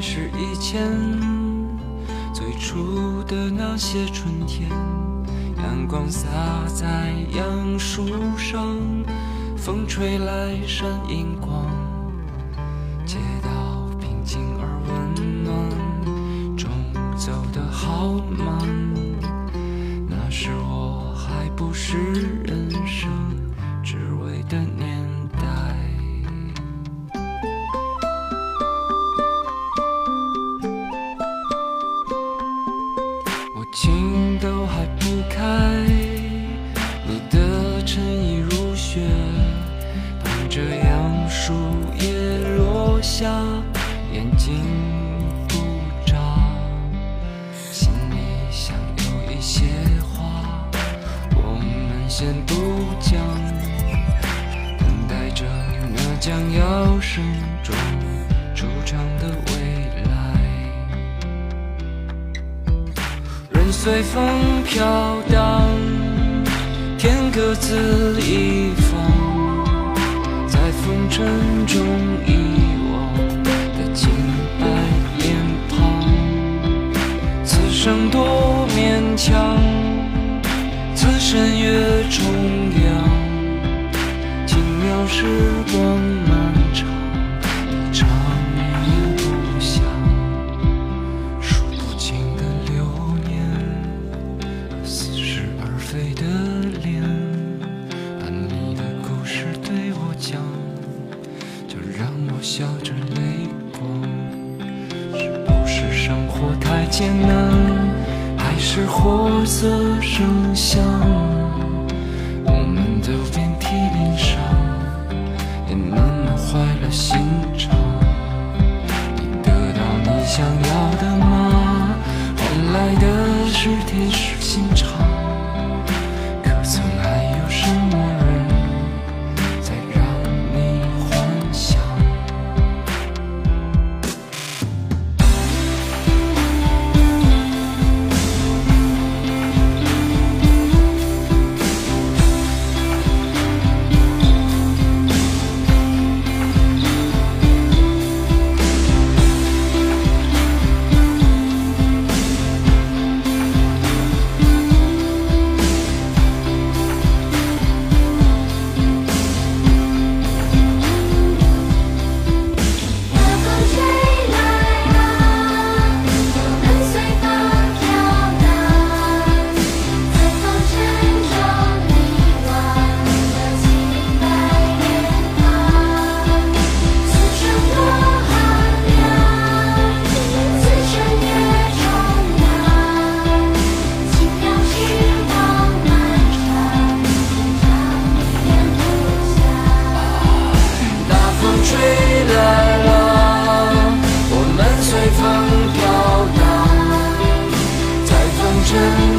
是以前最初的那些春天，阳光洒在杨树上，风吹来闪银光，街道平静而温暖，钟走得好慢，那时我还不是人生只为的你。开，你的衬衣如雪，伴着杨树叶落下，眼睛不眨，心里想有一些话，我们先不讲，等待着那将要慎重出场的未随风飘荡，天各自一方，在风尘中遗忘的清白脸庞。此生多勉强，此身越重阳，轻描时光漫飞的脸，把你的故事对我讲，就让我笑着泪光。是不是生活太艰难，还是活色生香？我们都遍体鳞风